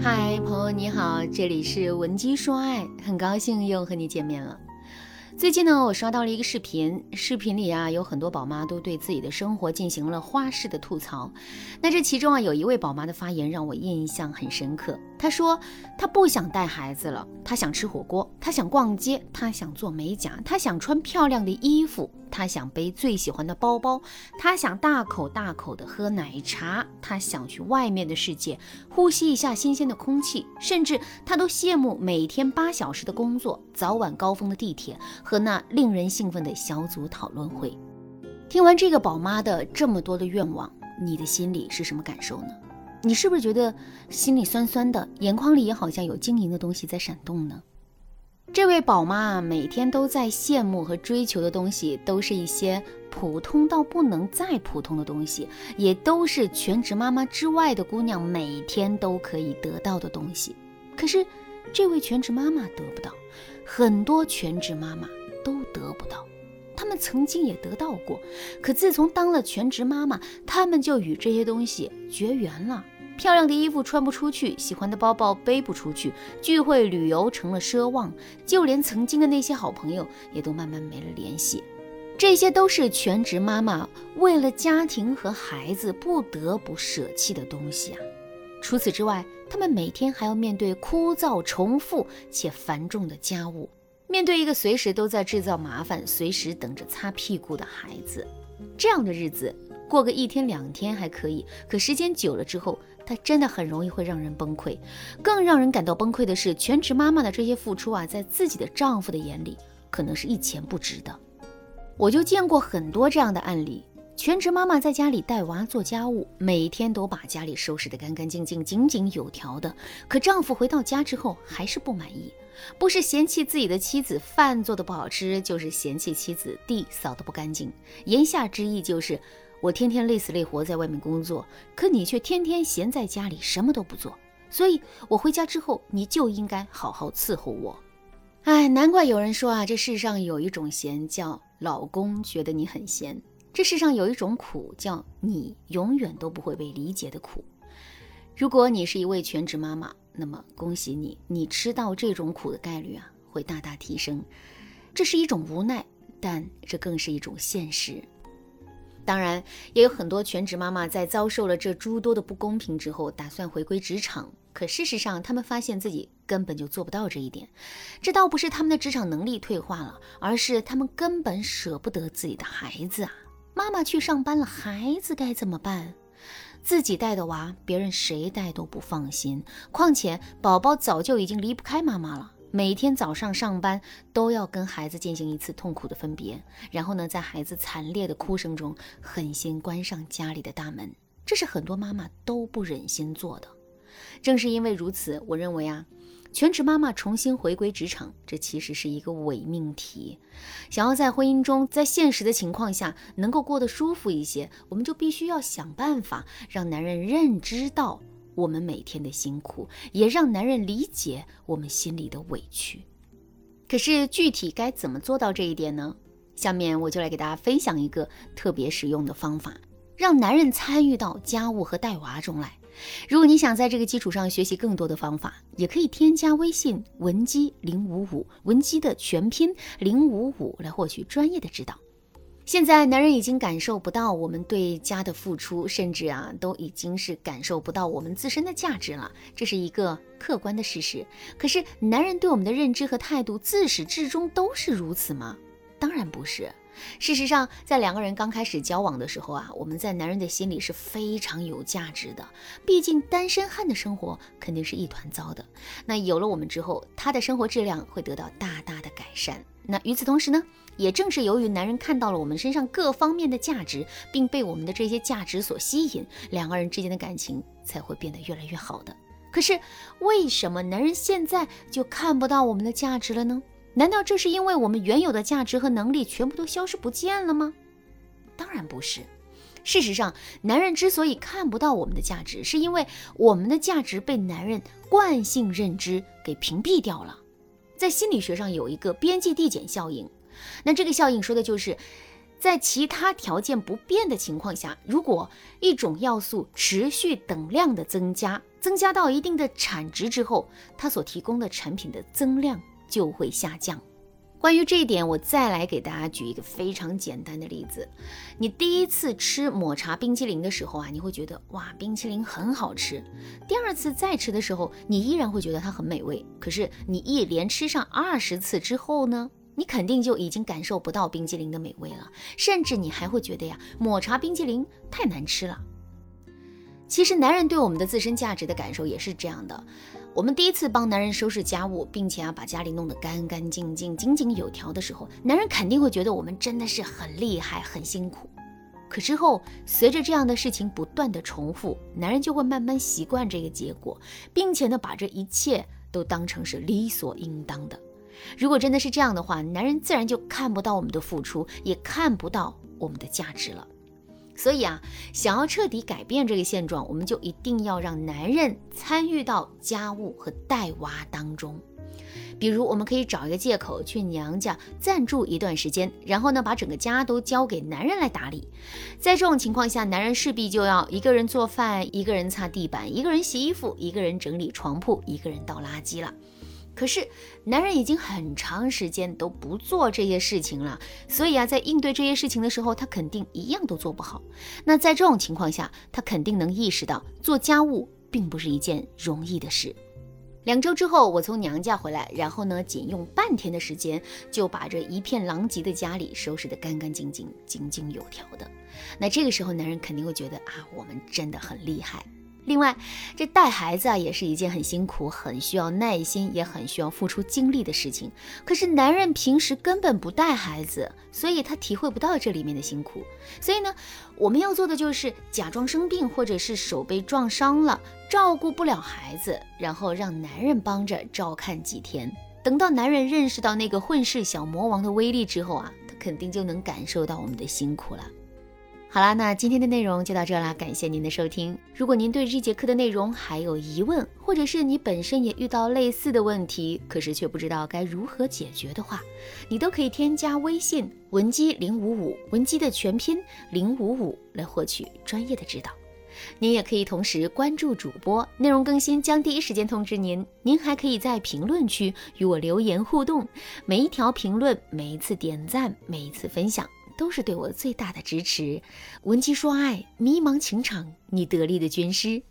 嗨，朋友你好，这里是文姬说爱，很高兴又和你见面了。最近呢，我刷到了一个视频，视频里啊有很多宝妈都对自己的生活进行了花式的吐槽。那这其中啊有一位宝妈的发言让我印象很深刻。她说她不想带孩子了，她想吃火锅，她想逛街，她想做美甲，她想穿漂亮的衣服，她想背最喜欢的包包，她想大口大口的喝奶茶，她想去外面的世界呼吸一下新鲜的空气，甚至她都羡慕每天八小时的工作，早晚高峰的地铁。和那令人兴奋的小组讨论会，听完这个宝妈的这么多的愿望，你的心里是什么感受呢？你是不是觉得心里酸酸的，眼眶里也好像有晶莹的东西在闪动呢？这位宝妈每天都在羡慕和追求的东西，都是一些普通到不能再普通的东西，也都是全职妈妈之外的姑娘每天都可以得到的东西。可是，这位全职妈妈得不到，很多全职妈妈。都得不到，他们曾经也得到过，可自从当了全职妈妈，他们就与这些东西绝缘了。漂亮的衣服穿不出去，喜欢的包包背不出去，聚会旅游成了奢望，就连曾经的那些好朋友也都慢慢没了联系。这些都是全职妈妈为了家庭和孩子不得不舍弃的东西啊。除此之外，他们每天还要面对枯燥、重复且繁重的家务。面对一个随时都在制造麻烦、随时等着擦屁股的孩子，这样的日子过个一天两天还可以，可时间久了之后，他真的很容易会让人崩溃。更让人感到崩溃的是，全职妈妈的这些付出啊，在自己的丈夫的眼里，可能是一钱不值的。我就见过很多这样的案例。全职妈妈在家里带娃做家务，每天都把家里收拾得干干净净、井井有条的。可丈夫回到家之后还是不满意，不是嫌弃自己的妻子饭做的不好吃，就是嫌弃妻子地扫得不干净。言下之意就是，我天天累死累活在外面工作，可你却天天闲在家里什么都不做。所以，我回家之后你就应该好好伺候我。哎，难怪有人说啊，这世上有一种闲叫老公觉得你很闲。这世上有一种苦，叫你永远都不会被理解的苦。如果你是一位全职妈妈，那么恭喜你，你吃到这种苦的概率啊会大大提升。这是一种无奈，但这更是一种现实。当然，也有很多全职妈妈在遭受了这诸多的不公平之后，打算回归职场。可事实上，他们发现自己根本就做不到这一点。这倒不是他们的职场能力退化了，而是他们根本舍不得自己的孩子啊。妈妈去上班了，孩子该怎么办？自己带的娃，别人谁带都不放心。况且宝宝早就已经离不开妈妈了，每天早上上班都要跟孩子进行一次痛苦的分别，然后呢，在孩子惨烈的哭声中狠心关上家里的大门，这是很多妈妈都不忍心做的。正是因为如此，我认为啊。全职妈妈重新回归职场，这其实是一个伪命题。想要在婚姻中，在现实的情况下能够过得舒服一些，我们就必须要想办法让男人认知到我们每天的辛苦，也让男人理解我们心里的委屈。可是具体该怎么做到这一点呢？下面我就来给大家分享一个特别实用的方法，让男人参与到家务和带娃中来。如果你想在这个基础上学习更多的方法，也可以添加微信文姬零五五，文姬的全拼零五五来获取专业的指导。现在男人已经感受不到我们对家的付出，甚至啊都已经是感受不到我们自身的价值了，这是一个客观的事实。可是男人对我们的认知和态度自始至终都是如此吗？当然不是。事实上，在两个人刚开始交往的时候啊，我们在男人的心里是非常有价值的。毕竟单身汉的生活肯定是一团糟的。那有了我们之后，他的生活质量会得到大大的改善。那与此同时呢，也正是由于男人看到了我们身上各方面的价值，并被我们的这些价值所吸引，两个人之间的感情才会变得越来越好的。可是，为什么男人现在就看不到我们的价值了呢？难道这是因为我们原有的价值和能力全部都消失不见了吗？当然不是。事实上，男人之所以看不到我们的价值，是因为我们的价值被男人惯性认知给屏蔽掉了。在心理学上有一个边际递减效应，那这个效应说的就是，在其他条件不变的情况下，如果一种要素持续等量的增加，增加到一定的产值之后，它所提供的产品的增量就会下降。关于这一点，我再来给大家举一个非常简单的例子：你第一次吃抹茶冰淇淋的时候啊，你会觉得哇，冰淇淋很好吃；第二次再吃的时候，你依然会觉得它很美味。可是你一连吃上二十次之后呢？你肯定就已经感受不到冰激凌的美味了，甚至你还会觉得呀，抹茶冰激凌太难吃了。其实男人对我们的自身价值的感受也是这样的。我们第一次帮男人收拾家务，并且啊把家里弄得干干净净、井井有条的时候，男人肯定会觉得我们真的是很厉害、很辛苦。可之后，随着这样的事情不断的重复，男人就会慢慢习惯这个结果，并且呢把这一切都当成是理所应当的。如果真的是这样的话，男人自然就看不到我们的付出，也看不到我们的价值了。所以啊，想要彻底改变这个现状，我们就一定要让男人参与到家务和带娃当中。比如，我们可以找一个借口去娘家暂住一段时间，然后呢，把整个家都交给男人来打理。在这种情况下，男人势必就要一个人做饭，一个人擦地板，一个人洗衣服，一个人整理床铺，一个人倒垃圾了。可是，男人已经很长时间都不做这些事情了，所以啊，在应对这些事情的时候，他肯定一样都做不好。那在这种情况下，他肯定能意识到做家务并不是一件容易的事。两周之后，我从娘家回来，然后呢，仅用半天的时间就把这一片狼藉的家里收拾得干干净净、井井有条的。那这个时候，男人肯定会觉得啊，我们真的很厉害。另外，这带孩子啊，也是一件很辛苦、很需要耐心，也很需要付出精力的事情。可是男人平时根本不带孩子，所以他体会不到这里面的辛苦。所以呢，我们要做的就是假装生病，或者是手被撞伤了，照顾不了孩子，然后让男人帮着照看几天。等到男人认识到那个混世小魔王的威力之后啊，他肯定就能感受到我们的辛苦了。好啦，那今天的内容就到这啦，感谢您的收听。如果您对这节课的内容还有疑问，或者是你本身也遇到类似的问题，可是却不知道该如何解决的话，你都可以添加微信文姬零五五，文姬的全拼零五五来获取专业的指导。您也可以同时关注主播，内容更新将第一时间通知您。您还可以在评论区与我留言互动，每一条评论、每一次点赞、每一次分享。都是对我最大的支持。文姬说爱，迷茫情场，你得力的军师。